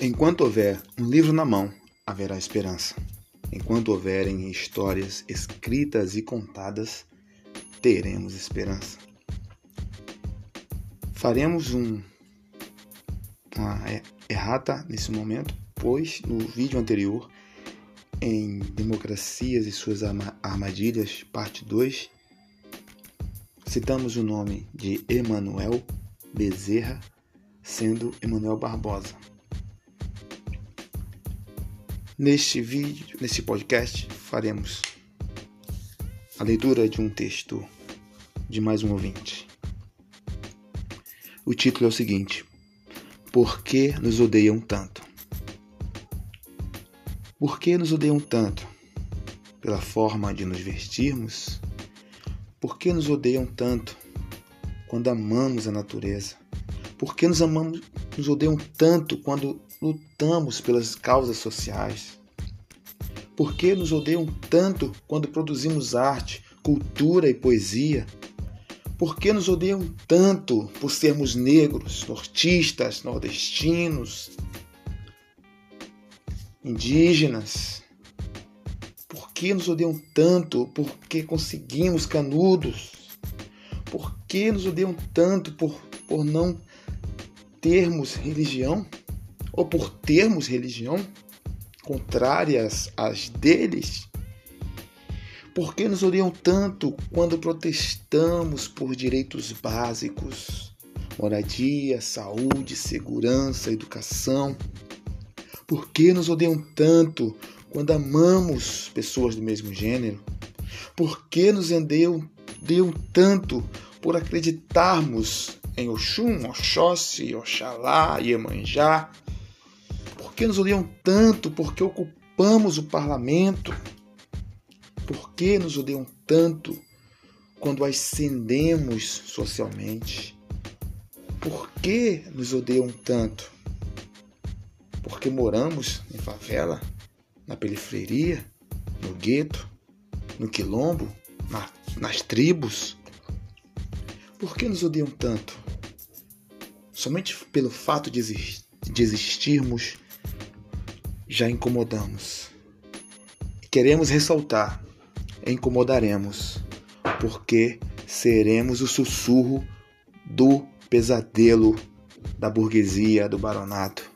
Enquanto houver um livro na mão, haverá esperança. Enquanto houverem histórias escritas e contadas, teremos esperança. Faremos um, uma errata nesse momento, pois no vídeo anterior, em Democracias e suas Armadilhas, parte 2, citamos o nome de Emanuel Bezerra, sendo Emanuel Barbosa. Neste vídeo, neste podcast, faremos a leitura de um texto de mais um ouvinte. O título é o seguinte: Por que nos odeiam tanto? Por que nos odeiam tanto? Pela forma de nos vestirmos? Por que nos odeiam tanto quando amamos a natureza? Por que nos amamos, nos odeiam tanto quando lutamos pelas causas sociais? Por que nos odeiam tanto quando produzimos arte, cultura e poesia? Por que nos odeiam tanto por sermos negros, nortistas, nordestinos, indígenas? Por que nos odeiam tanto porque conseguimos canudos? Por que nos odeiam tanto por, por não termos religião? ou por termos religião contrárias às deles? Por que nos odeiam tanto quando protestamos por direitos básicos, moradia, saúde, segurança, educação? Por que nos odeiam tanto quando amamos pessoas do mesmo gênero? Por que nos odeiam, odeiam tanto por acreditarmos em Oxum, Oxóssi, Oxalá, Iemanjá, por que nos odeiam tanto? Porque ocupamos o parlamento? Por que nos odeiam tanto quando ascendemos socialmente? Por que nos odeiam tanto? Porque moramos em favela, na periferia, no gueto, no quilombo, na, nas tribos? Por que nos odeiam tanto? Somente pelo fato de, de existirmos já incomodamos. Queremos ressaltar, incomodaremos, porque seremos o sussurro do pesadelo da burguesia do baronato.